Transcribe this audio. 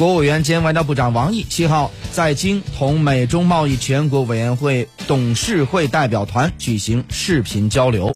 国务委员兼外交部长王毅七号在京同美中贸易全国委员会董事会代表团举行视频交流。